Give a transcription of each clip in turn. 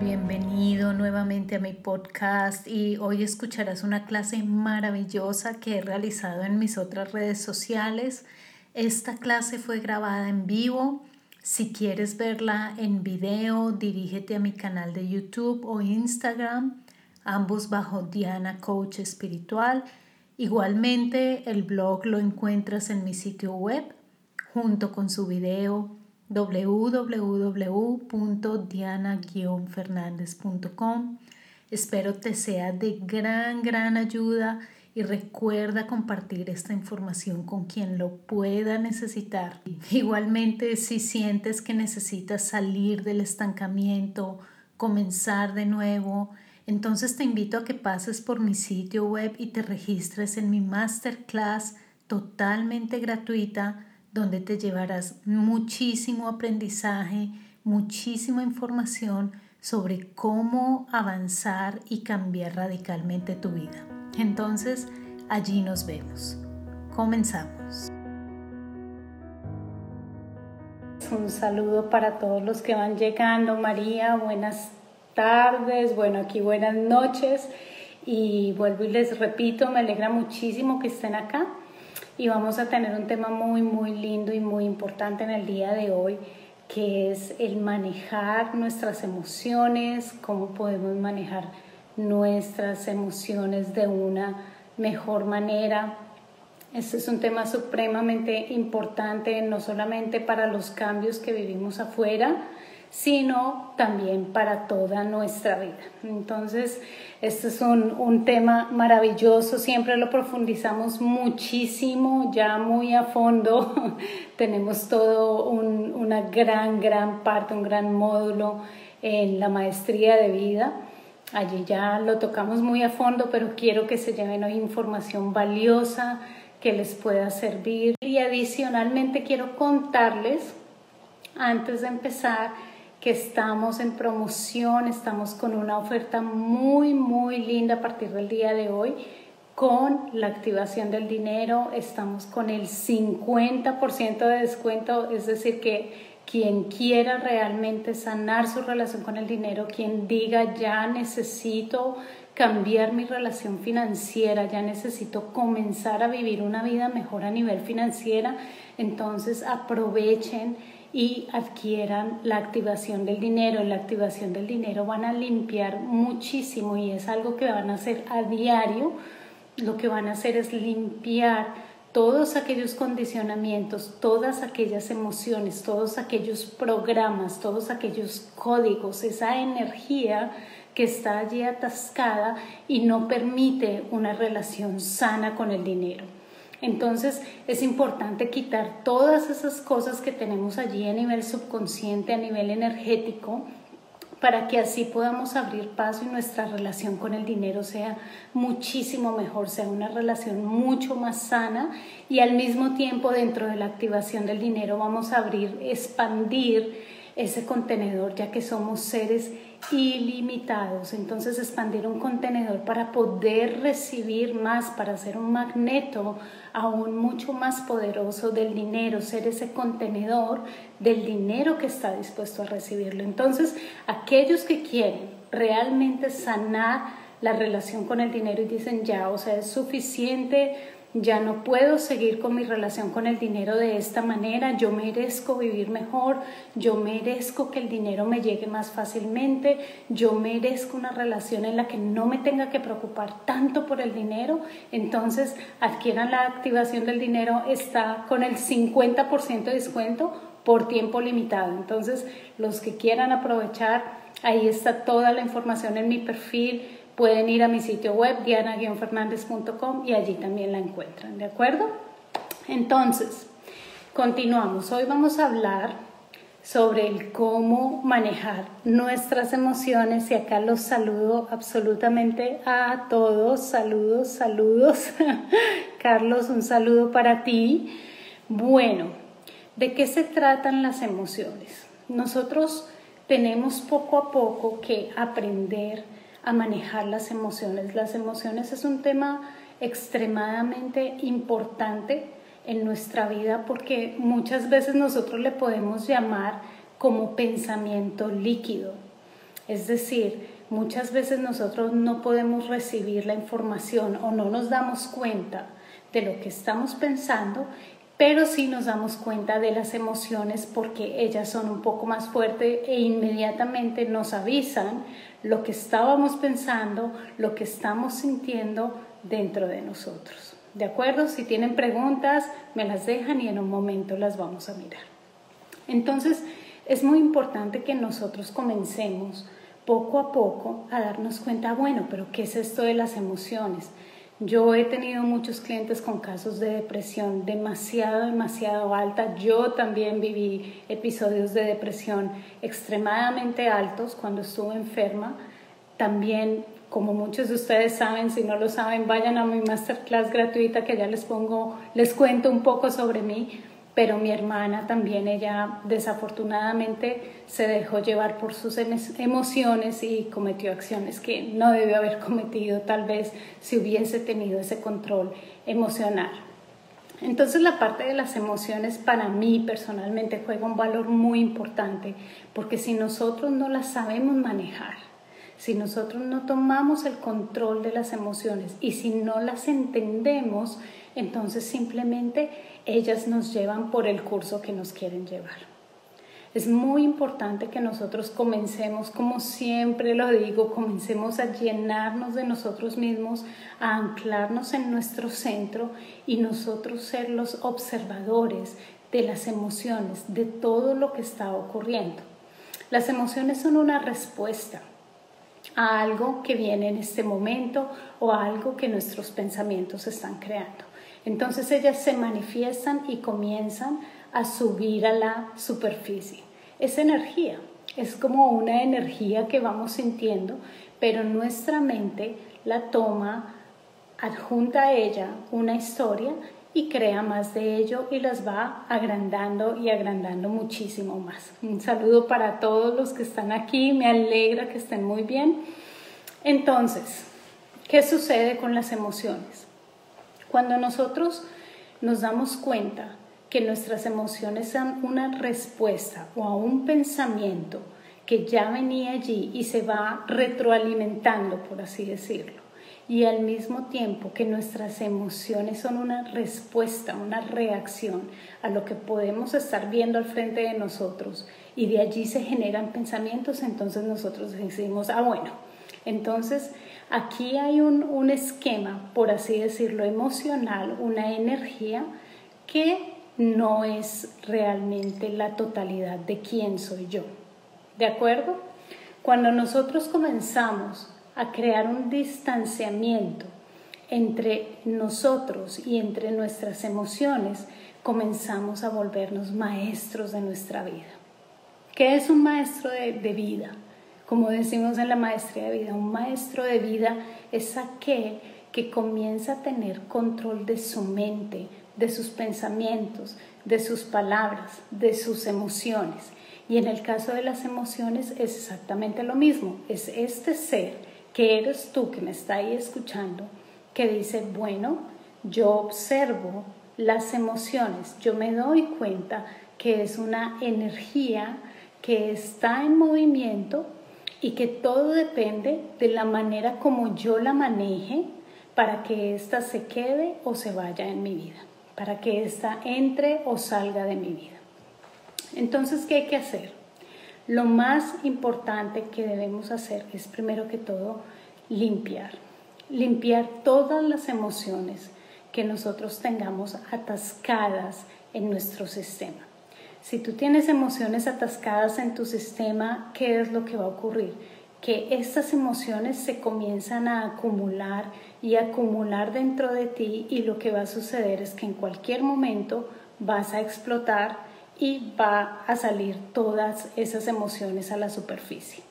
Bienvenido nuevamente a mi podcast y hoy escucharás una clase maravillosa que he realizado en mis otras redes sociales. Esta clase fue grabada en vivo. Si quieres verla en video, dirígete a mi canal de YouTube o Instagram, ambos bajo Diana Coach Espiritual. Igualmente, el blog lo encuentras en mi sitio web junto con su video www.diana-fernandez.com. Espero te sea de gran, gran ayuda y recuerda compartir esta información con quien lo pueda necesitar. Igualmente, si sientes que necesitas salir del estancamiento, comenzar de nuevo, entonces te invito a que pases por mi sitio web y te registres en mi masterclass totalmente gratuita donde te llevarás muchísimo aprendizaje, muchísima información sobre cómo avanzar y cambiar radicalmente tu vida. Entonces, allí nos vemos. Comenzamos. Un saludo para todos los que van llegando. María, buenas tardes. Bueno, aquí buenas noches. Y vuelvo y les repito, me alegra muchísimo que estén acá y vamos a tener un tema muy, muy lindo y muy importante en el día de hoy, que es el manejar nuestras emociones, cómo podemos manejar nuestras emociones de una mejor manera. Este es un tema supremamente importante, no solamente para los cambios que vivimos afuera, sino también para toda nuestra vida. Entonces, este es un, tema maravilloso, siempre lo profundizamos muchísimo, ya muy a fondo. Tenemos todo una gran, gran parte, un gran módulo en la maestría de vida. Allí ya lo tocamos muy a fondo, pero quiero que se lleven hoy información valiosa que les pueda servir. Y adicionalmente quiero contarles, antes de empezar, estamos en promoción, estamos con una oferta muy, muy linda a partir del día de hoy. Con la activación del dinero estamos con el 50% de descuento, es decir, que quien quiera realmente sanar su relación con el dinero, quien diga ya necesito cambiar mi relación financiera, ya necesito comenzar a vivir una vida mejor a nivel financiera, entonces aprovechen y adquieran la activación del dinero. En la activación del dinero van a limpiar muchísimo y es algo que van a hacer a diario. Lo que van a hacer es limpiar todos aquellos condicionamientos, todas aquellas emociones, todos aquellos programas, todos aquellos códigos, esa energía que está allí atascada y no permite una relación sana con el dinero. Entonces es importante quitar todas esas cosas que tenemos allí a nivel subconsciente, a nivel energético, para que así podamos abrir paso y nuestra relación con el dinero sea muchísimo mejor, sea una relación mucho más sana. Y al mismo tiempo dentro de la activación del dinero vamos a abrir, expandir ese contenedor ya que somos seres ilimitados. Entonces expandir un contenedor para poder recibir más, para ser un magneto aún mucho más poderoso del dinero, ser ese contenedor del dinero que está dispuesto a recibirlo. Entonces, aquellos que quieren realmente sanar la relación con el dinero y dicen ya, o sea, es suficiente ya no puedo seguir con mi relación con el dinero de esta manera, yo merezco vivir mejor, yo merezco que el dinero me llegue más fácilmente, yo merezco una relación en la que no me tenga que preocupar tanto por el dinero, entonces adquieran la activación del dinero, está con el 50% de descuento por tiempo limitado. Entonces, los que quieran aprovechar, ahí está toda la información en mi perfil pueden ir a mi sitio web diana-fernandez.com y allí también la encuentran, ¿de acuerdo? Entonces, continuamos. Hoy vamos a hablar sobre el cómo manejar nuestras emociones y acá los saludo absolutamente a todos. Saludos, saludos. Carlos, un saludo para ti. Bueno, ¿de qué se tratan las emociones? Nosotros tenemos poco a poco que aprender a manejar las emociones. Las emociones es un tema extremadamente importante en nuestra vida porque muchas veces nosotros le podemos llamar como pensamiento líquido. Es decir, muchas veces nosotros no podemos recibir la información o no nos damos cuenta de lo que estamos pensando, pero sí nos damos cuenta de las emociones porque ellas son un poco más fuertes e inmediatamente nos avisan lo que estábamos pensando, lo que estamos sintiendo dentro de nosotros. ¿De acuerdo? Si tienen preguntas, me las dejan y en un momento las vamos a mirar. Entonces, es muy importante que nosotros comencemos poco a poco a darnos cuenta, bueno, pero ¿qué es esto de las emociones? Yo he tenido muchos clientes con casos de depresión demasiado, demasiado alta. Yo también viví episodios de depresión extremadamente altos cuando estuve enferma. También como muchos de ustedes saben, si no lo saben, vayan a mi masterclass gratuita que ya les pongo, les cuento un poco sobre mí, pero mi hermana también, ella desafortunadamente se dejó llevar por sus emociones y cometió acciones que no debió haber cometido tal vez si hubiese tenido ese control emocional. Entonces la parte de las emociones para mí personalmente juega un valor muy importante porque si nosotros no las sabemos manejar, si nosotros no tomamos el control de las emociones y si no las entendemos, entonces simplemente ellas nos llevan por el curso que nos quieren llevar. Es muy importante que nosotros comencemos, como siempre lo digo, comencemos a llenarnos de nosotros mismos, a anclarnos en nuestro centro y nosotros ser los observadores de las emociones, de todo lo que está ocurriendo. Las emociones son una respuesta a algo que viene en este momento o a algo que nuestros pensamientos están creando. Entonces ellas se manifiestan y comienzan a subir a la superficie. Es energía, es como una energía que vamos sintiendo, pero nuestra mente la toma, adjunta a ella una historia y crea más de ello y las va agrandando y agrandando muchísimo más. Un saludo para todos los que están aquí, me alegra que estén muy bien. Entonces, ¿qué sucede con las emociones? Cuando nosotros nos damos cuenta que nuestras emociones son una respuesta o a un pensamiento que ya venía allí y se va retroalimentando, por así decirlo y al mismo tiempo que nuestras emociones son una respuesta, una reacción a lo que podemos estar viendo al frente de nosotros y de allí se generan pensamientos, entonces nosotros decimos, ah, bueno, entonces aquí hay un, un esquema, por así decirlo, emocional, una energía que no es realmente la totalidad de quién soy yo. ¿De acuerdo? Cuando nosotros comenzamos a crear un distanciamiento entre nosotros y entre nuestras emociones, comenzamos a volvernos maestros de nuestra vida. ¿Qué es un maestro de, vida? Como decimos en la maestría de vida, un maestro de vida es aquel que comienza a tener control de su mente, de sus pensamientos, de sus palabras, de sus emociones. Y en el caso de las emociones es exactamente lo mismo, es este ser que eres tú que me está ahí escuchando, que dice, bueno, yo observo las emociones, yo me doy cuenta que es una energía que está en movimiento y que todo depende de la manera como yo la maneje para que ésta se quede o se vaya en mi vida, para que ésta entre o salga de mi vida. Entonces, ¿qué hay que hacer? Lo más importante que debemos hacer es primero que todo limpiar, limpiar todas las emociones que nosotros tengamos atascadas en nuestro sistema. Si tú tienes emociones atascadas en tu sistema, ¿qué es lo que va a ocurrir? Que estas emociones se comienzan a acumular y acumular dentro de ti y lo que va a suceder es que en cualquier momento vas a explotar y va a salir todas esas emociones a la superficie.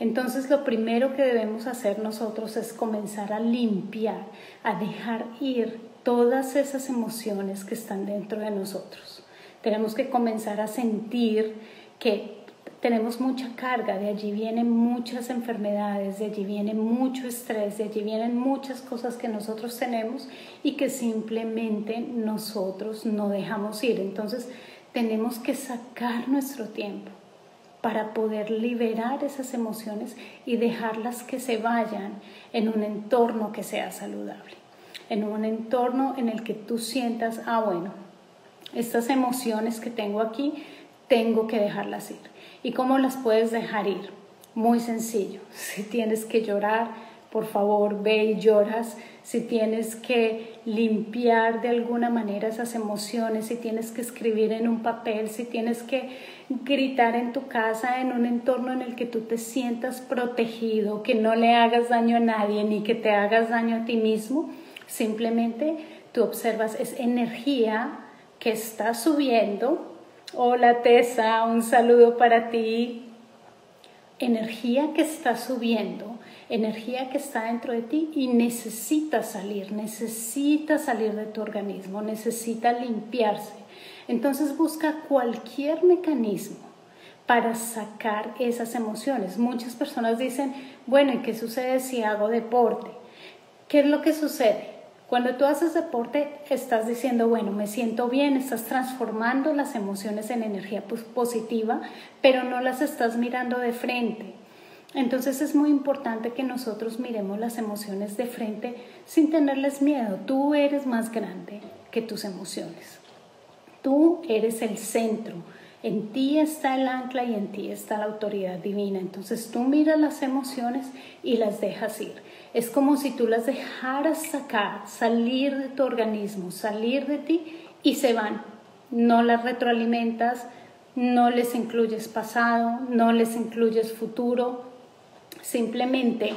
Entonces lo primero que debemos hacer nosotros es comenzar a limpiar, a dejar ir todas esas emociones que están dentro de nosotros. Tenemos que comenzar a sentir que tenemos mucha carga, de allí vienen muchas enfermedades, de allí viene mucho estrés, de allí vienen muchas cosas que nosotros tenemos y que simplemente nosotros no dejamos ir. Entonces tenemos que sacar nuestro tiempo para poder liberar esas emociones y dejarlas que se vayan en un entorno que sea saludable, en un entorno en el que tú sientas, ah, bueno, estas emociones que tengo aquí, tengo que dejarlas ir. ¿Y cómo las puedes dejar ir? Muy sencillo. Si tienes que llorar, por favor, ve y lloras. Si tienes que limpiar de alguna manera esas emociones, si tienes que escribir en un papel, si tienes que gritar en tu casa, en un entorno en el que tú te sientas protegido, que no le hagas daño a nadie ni que te hagas daño a ti mismo, simplemente tú observas, es energía que está subiendo Hola Tessa, un saludo para ti. Energía que está subiendo, energía que está dentro de ti y necesita salir, necesita salir de tu organismo, necesita limpiarse. Entonces busca cualquier mecanismo para sacar esas emociones. Muchas personas dicen, bueno, ¿y qué sucede si hago deporte? ¿Qué es lo que sucede? Cuando tú haces deporte, estás diciendo, bueno, me siento bien, estás transformando las emociones en energía positiva, pero no las estás mirando de frente. Entonces es muy importante que nosotros miremos las emociones de frente sin tenerles miedo. Tú eres más grande que tus emociones. Tú eres el centro. En ti está el ancla y en ti está la autoridad divina. Entonces tú miras las emociones y las dejas ir. Es como si tú las dejaras sacar, salir de tu organismo, salir de ti y se van. No las retroalimentas, no les incluyes pasado, no les incluyes futuro, simplemente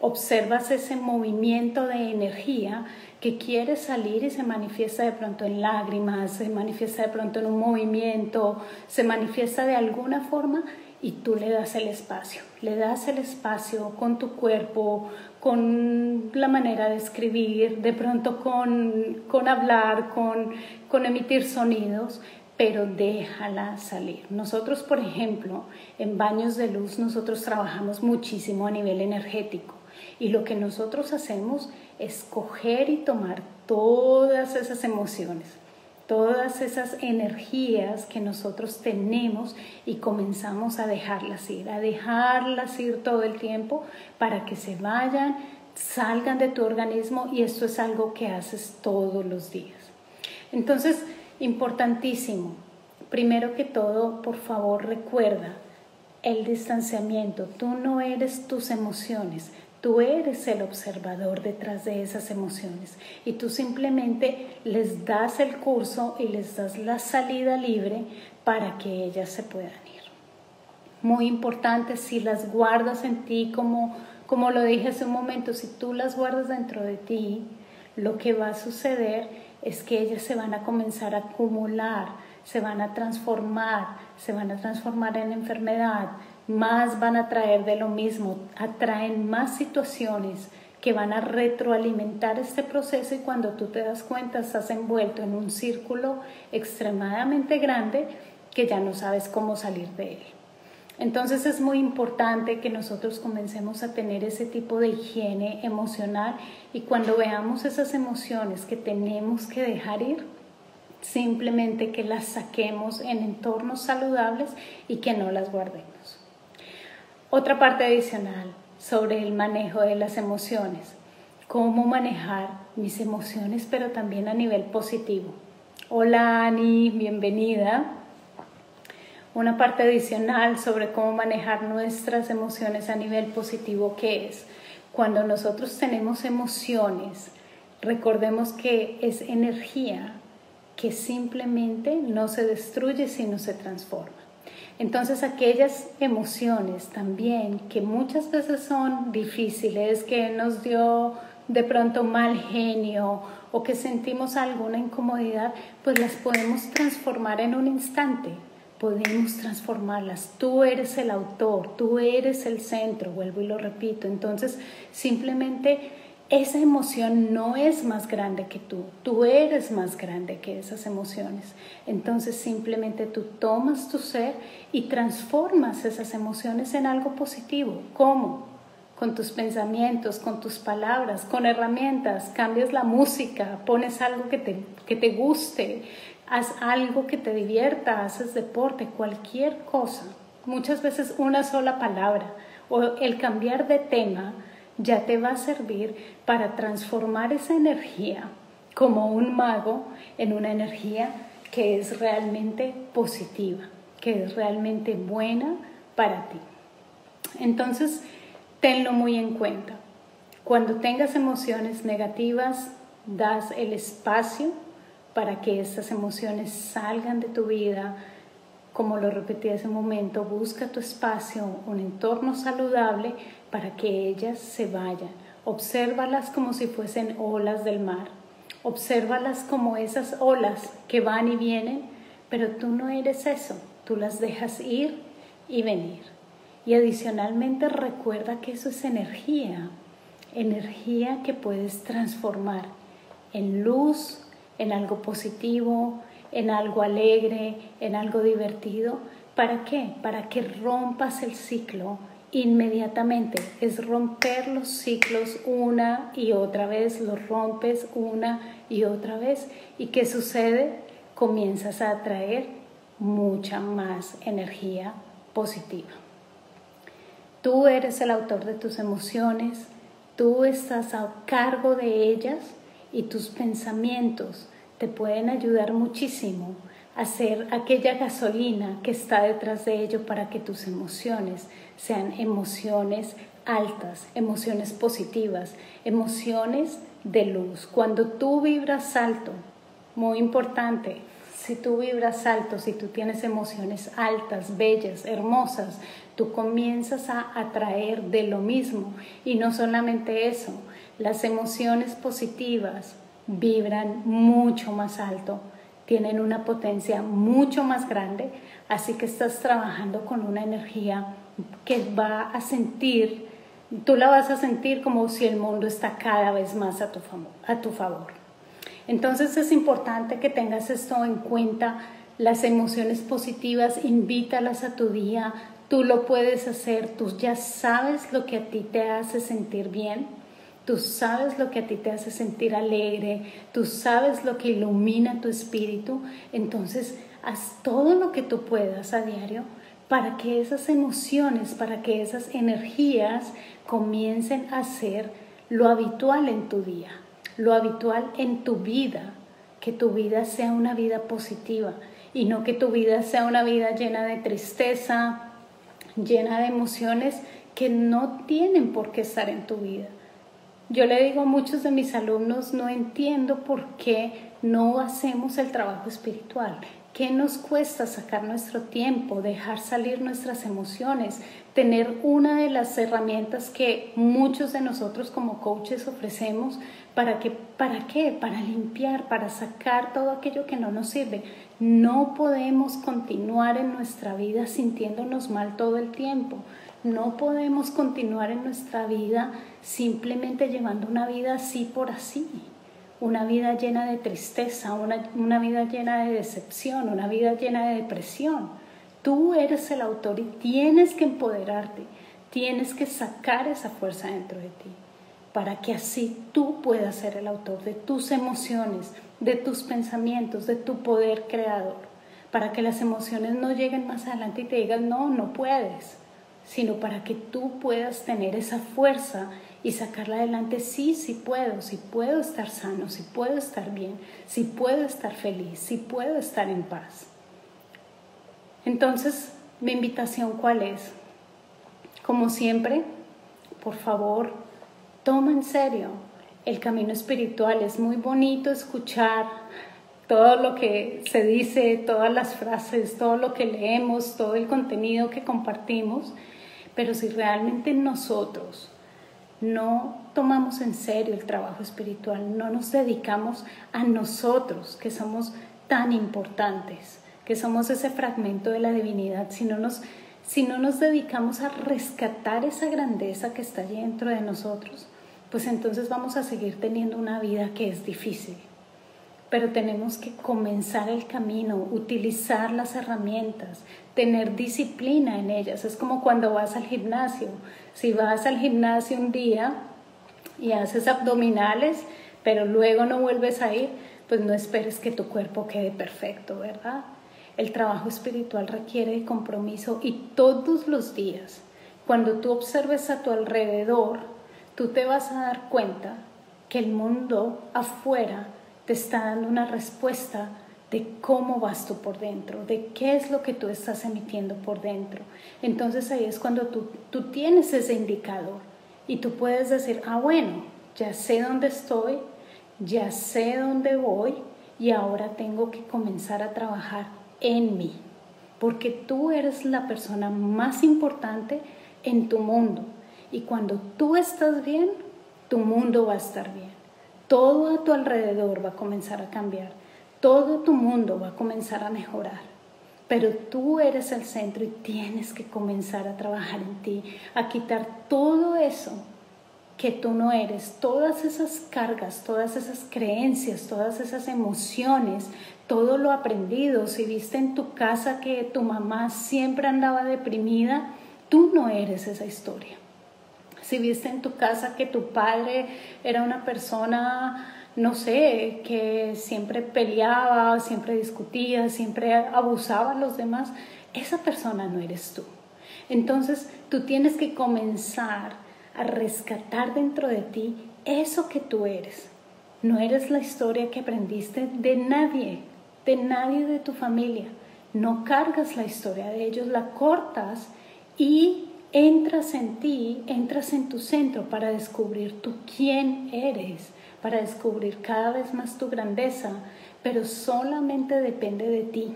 observas ese movimiento de energía que quiere salir y se manifiesta de pronto en lágrimas, se manifiesta de pronto en un movimiento, se manifiesta de alguna forma y tú le das el espacio, le das el espacio con tu cuerpo, con la manera de escribir, de pronto con, con hablar, con, con emitir sonidos, pero déjala salir. Nosotros, por ejemplo, en baños de luz, nosotros trabajamos muchísimo a nivel energético y lo que nosotros hacemos es coger y tomar todas esas emociones todas esas energías que nosotros tenemos y comenzamos a dejarlas ir, a dejarlas ir todo el tiempo para que se vayan, salgan de tu organismo y esto es algo que haces todos los días. Entonces, importantísimo, primero que todo, por favor recuerda el distanciamiento, tú no eres tus emociones, Tú eres el observador detrás de esas emociones y tú simplemente les das el curso y les das la salida libre para que ellas se puedan ir. Muy importante, si las guardas en ti, como, como lo dije hace un momento, si tú las guardas dentro de ti, lo que va a suceder es que ellas se van a comenzar a acumular, se van a transformar, se van a transformar en enfermedad, más van a traer de lo mismo, atraen más situaciones que van a retroalimentar este proceso y cuando tú te das cuenta estás envuelto en un círculo extremadamente grande que ya no sabes cómo salir de él. Entonces es muy importante que nosotros comencemos a tener ese tipo de higiene emocional y cuando veamos esas emociones que tenemos que dejar ir, simplemente que las saquemos en entornos saludables y que no las guardemos. Otra parte adicional sobre el manejo de las emociones. Cómo manejar mis emociones, pero también a nivel positivo. Hola Ani, bienvenida. Una parte adicional sobre cómo manejar nuestras emociones a nivel positivo, que es cuando nosotros tenemos emociones, recordemos que es energía que simplemente no se destruye, sino se transforma. Entonces aquellas emociones también que muchas veces son difíciles, que nos dio de pronto mal genio o que sentimos alguna incomodidad, pues las podemos transformar en un instante. Podemos transformarlas. Tú eres el autor, tú eres el centro, vuelvo y lo repito. Entonces, simplemente esa emoción no es más grande que tú, tú eres más grande que esas emociones. Entonces simplemente tú tomas tu ser y transformas esas emociones en algo positivo. ¿Cómo? Con tus pensamientos, con tus palabras, con herramientas, cambias la música, pones algo que te, que te guste, haz algo que te divierta, haces deporte, cualquier cosa. Muchas veces una sola palabra o el cambiar de tema ya te va a servir para transformar esa energía como un mago en una energía que es realmente positiva, que es realmente buena para ti. Entonces, tenlo muy en cuenta. Cuando tengas emociones negativas, das el espacio para que estas emociones salgan de tu vida. Como lo repetí hace un momento, busca tu espacio, un entorno saludable para que ellas se vayan. Obsérvalas como si fuesen olas del mar. Obsérvalas como esas olas que van y vienen, pero tú no eres eso. Tú las dejas ir y venir. Y adicionalmente recuerda que eso es energía, energía que puedes transformar en luz, en algo positivo, en algo alegre, en algo divertido. ¿Para qué? Para que rompas el ciclo inmediatamente. Es romper los ciclos una y otra vez, los rompes una y otra vez. ¿Y qué sucede? Comienzas a atraer mucha más energía positiva. Tú eres el autor de tus emociones, tú estás a cargo de ellas y tus pensamientos te pueden ayudar muchísimo a ser aquella gasolina que está detrás de ello para que tus emociones sean emociones altas, emociones positivas, emociones de luz. Cuando tú vibras alto, muy importante, si tú vibras alto, si tú tienes emociones altas, bellas, hermosas, tú comienzas a atraer de lo mismo. Y no solamente eso, las emociones positivas vibran mucho más alto, tienen una potencia mucho más grande, así que estás trabajando con una energía que va a sentir, tú la vas a sentir como si el mundo está cada vez más a tu, favor. Entonces es importante que tengas esto en cuenta, las emociones positivas, invítalas a tu día, tú lo puedes hacer, tú ya sabes lo que a ti te hace sentir bien, tú sabes lo que a ti te hace sentir alegre, tú sabes lo que ilumina tu espíritu, entonces haz todo lo que tú puedas a diario para que esas emociones, para que esas energías comiencen a ser lo habitual en tu día, lo habitual en tu vida, que tu vida sea una vida positiva y no que tu vida sea una vida llena de tristeza, llena de emociones que no tienen por qué estar en tu vida. Yo le digo a muchos de mis alumnos, no entiendo por qué no hacemos el trabajo espiritual. ¿Qué nos cuesta sacar nuestro tiempo, dejar salir nuestras emociones, tener una de las herramientas que muchos de nosotros como coaches ofrecemos para que para qué? Para limpiar, para sacar todo aquello que no nos sirve. No podemos continuar en nuestra vida sintiéndonos mal todo el tiempo. No podemos continuar en nuestra vida simplemente llevando una vida así por así una vida llena de tristeza, una, vida llena de decepción, una vida llena de depresión. Tú eres el autor y tienes que empoderarte, tienes que sacar esa fuerza dentro de ti para que así tú puedas ser el autor de tus emociones, de tus pensamientos, de tu poder creador, para que las emociones no lleguen más adelante y te digan, no, no puedes, sino para que tú puedas tener esa fuerza y sacarla adelante, sí, sí puedo, sí puedo estar sano, sí puedo estar bien, sí puedo estar feliz, sí puedo estar en paz. Entonces, mi invitación cuál es? Como siempre, por favor, toma en serio el camino espiritual. Es muy bonito escuchar todo lo que se dice, todas las frases, todo lo que leemos, todo el contenido que compartimos, pero si realmente nosotros no tomamos en serio el trabajo espiritual, no nos dedicamos a nosotros, que somos tan importantes, que somos ese fragmento de la divinidad, si no nos, si no nos dedicamos a rescatar esa grandeza que está dentro de nosotros, pues entonces vamos a seguir teniendo una vida que es difícil. Pero tenemos que comenzar el camino, utilizar las herramientas, tener disciplina en ellas. Es como cuando vas al gimnasio. Si vas al gimnasio un día y haces abdominales, pero luego no vuelves a ir, pues no esperes que tu cuerpo quede perfecto, ¿verdad? El trabajo espiritual requiere de compromiso y todos los días, cuando tú observes a tu alrededor, tú te vas a dar cuenta que el mundo afuera te está dando una respuesta de cómo vas tú por dentro, de qué es lo que tú estás emitiendo por dentro. Entonces ahí es cuando tú, tú tienes ese indicador y tú puedes decir, ah, bueno, ya sé dónde estoy, ya sé dónde voy y ahora tengo que comenzar a trabajar en mí, porque tú eres la persona más importante en tu mundo y cuando tú estás bien, tu mundo va a estar bien. Todo a tu alrededor va a comenzar a cambiar, todo tu mundo va a comenzar a mejorar. Pero tú eres el centro y tienes que comenzar a trabajar en ti, a quitar todo eso que tú no eres, todas esas cargas, todas esas creencias, todas esas emociones, todo lo aprendido, si viste en tu casa que tu mamá siempre andaba deprimida, tú no eres esa historia. Si viste en tu casa que tu padre era una persona, no sé, que siempre peleaba, siempre discutía, siempre abusaba a los demás, esa persona no eres tú. Entonces tú tienes que comenzar a rescatar dentro de ti eso que tú eres. No eres la historia que aprendiste de nadie, de nadie de tu familia. No cargas la historia de ellos, la cortas y entras en ti, entras en tu centro para descubrir tú quién eres, para descubrir cada vez más tu grandeza, pero solamente depende de ti.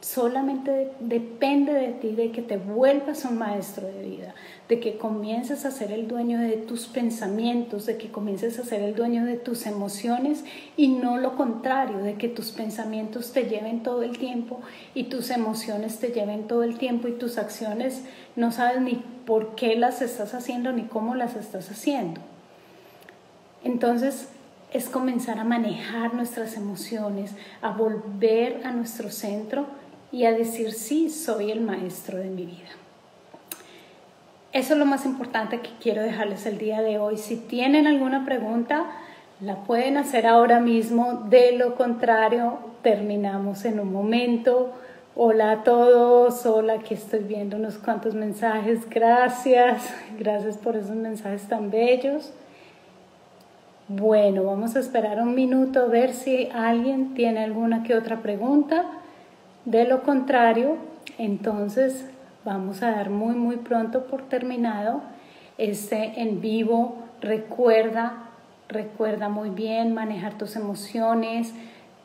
Solamente depende de ti de que te vuelvas un maestro de vida, de que comiences a ser el dueño de tus pensamientos, de que comiences a ser el dueño de tus emociones y no lo contrario, de que tus pensamientos te lleven todo el tiempo y tus emociones te lleven todo el tiempo y tus acciones no sabes ni por qué las estás haciendo ni cómo las estás haciendo. Entonces, es comenzar a manejar nuestras emociones, a volver a nuestro centro y a decir, sí, soy el maestro de mi vida. Eso es lo más importante que quiero dejarles el día de hoy. Si tienen alguna pregunta, la pueden hacer ahora mismo. De lo contrario, terminamos en un momento. Hola a todos, hola, aquí estoy viendo unos cuantos mensajes. Gracias, gracias por esos mensajes tan bellos. Bueno, vamos a esperar un minuto a ver si alguien tiene alguna que otra pregunta. De lo contrario, entonces vamos a dar muy muy pronto por terminado este en vivo. Recuerda, recuerda muy bien manejar tus emociones.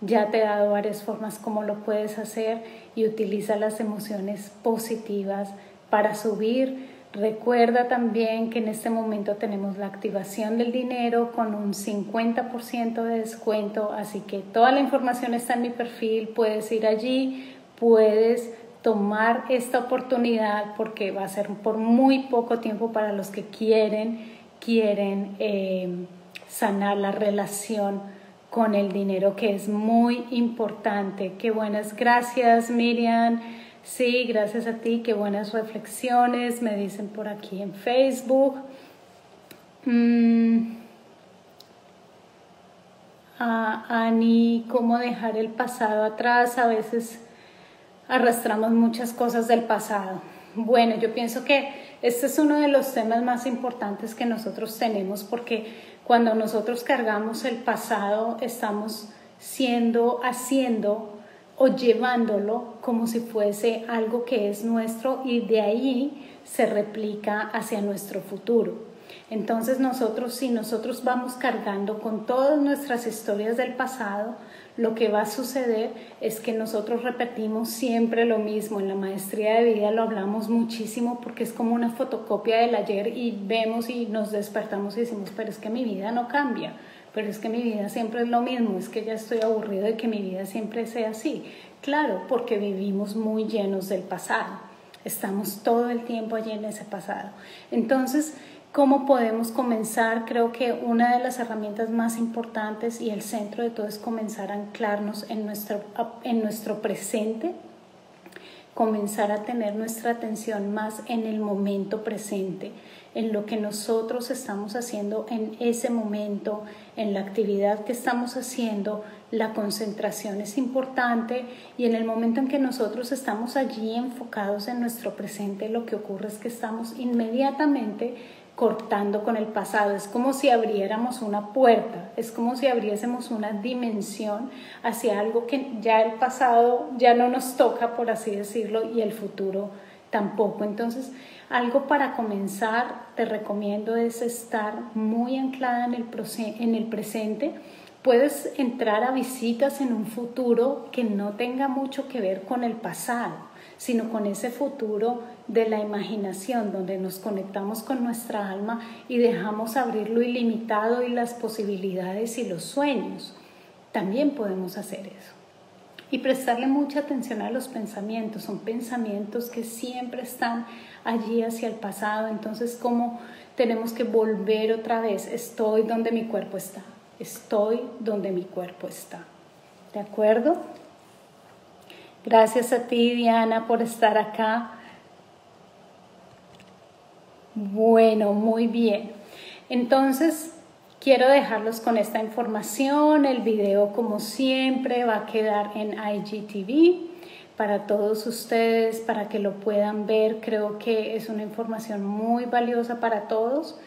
Ya te he dado varias formas como lo puedes hacer y utiliza las emociones positivas para subir. Recuerda también que en este momento tenemos la activación del dinero con un 50% de descuento, así que toda la información está en mi perfil, puedes ir allí, puedes tomar esta oportunidad porque va a ser por muy poco tiempo para los que quieren, quieren eh, sanar la relación con el dinero, que es muy importante. Qué buenas gracias, Miriam. Sí, gracias a ti, qué buenas reflexiones, me dicen por aquí en Facebook. Mm. Ah, Ani, cómo dejar el pasado atrás. A veces arrastramos muchas cosas del pasado. Bueno, yo pienso que este es uno de los temas más importantes que nosotros tenemos porque cuando nosotros cargamos el pasado estamos siendo, haciendo o llevándolo como si fuese algo que es nuestro y de ahí se replica hacia nuestro futuro. Entonces nosotros, si nosotros vamos cargando con todas nuestras historias del pasado, lo que va a suceder es que nosotros repetimos siempre lo mismo. En la maestría de vida lo hablamos muchísimo porque es como una fotocopia del ayer y vemos y nos despertamos y decimos, pero es que mi vida no cambia, pero es que mi vida siempre es lo mismo, es que ya estoy aburrido de que mi vida siempre sea así. Claro, porque vivimos muy llenos del pasado. Estamos todo el tiempo allí en ese pasado. Entonces, ¿Cómo podemos comenzar? Creo que una de las herramientas más importantes y el centro de todo es comenzar a anclarnos en nuestro, en nuestro presente, comenzar a tener nuestra atención más en el momento presente, en lo que nosotros estamos haciendo en ese momento, en la actividad que estamos haciendo, la concentración es importante y en el momento en que nosotros estamos allí enfocados en nuestro presente, lo que ocurre es que estamos inmediatamente cortando con el pasado. Es como si abriéramos una puerta, es como si abriésemos una dimensión hacia algo que ya el pasado ya no nos toca, por así decirlo, y el futuro tampoco. Entonces, algo para comenzar, te recomiendo es estar muy anclada en el, en el presente. Puedes entrar a visitas en un futuro que no tenga mucho que ver con el pasado sino con ese futuro de la imaginación, donde nos conectamos con nuestra alma y dejamos abrir lo ilimitado y las posibilidades y los sueños. También podemos hacer eso. Y prestarle mucha atención a los pensamientos. Son pensamientos que siempre están allí hacia el pasado. Entonces, ¿cómo tenemos que volver otra vez? Estoy donde mi cuerpo está. Estoy donde mi cuerpo está. ¿De acuerdo? Gracias a ti, Diana, por estar acá. Bueno, muy bien. Entonces, quiero dejarlos con esta información. El video, como siempre, va a quedar en IGTV para todos ustedes, para que lo puedan ver. Creo que es una información muy valiosa para todos.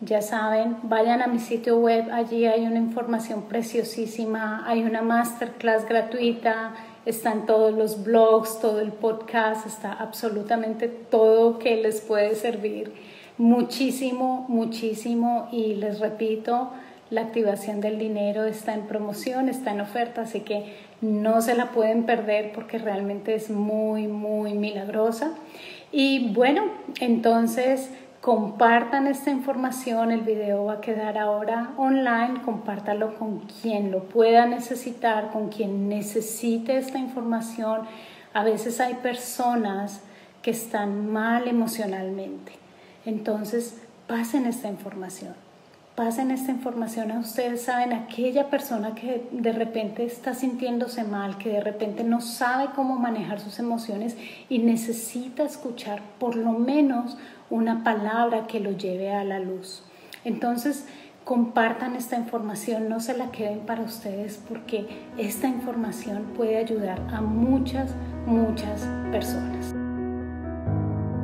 Ya saben, vayan a mi sitio web, allí hay una información preciosísima, hay una masterclass gratuita, están todos los blogs, todo el podcast, está absolutamente todo que les puede servir muchísimo, muchísimo y les repito, la activación del dinero está en promoción, está en oferta, así que no se la pueden perder porque realmente es muy, muy milagrosa. Y bueno, entonces compartan esta información, el video va a quedar ahora online, compártalo con quien lo pueda necesitar, con quien necesite esta información. A veces hay personas que están mal emocionalmente, entonces pasen esta información. Pasen esta información a ustedes, saben, aquella persona que de repente está sintiéndose mal, que de repente no sabe cómo manejar sus emociones y necesita escuchar por lo menos una palabra que lo lleve a la luz. Entonces, compartan esta información, no se la queden para ustedes porque esta información puede ayudar a muchas, muchas personas.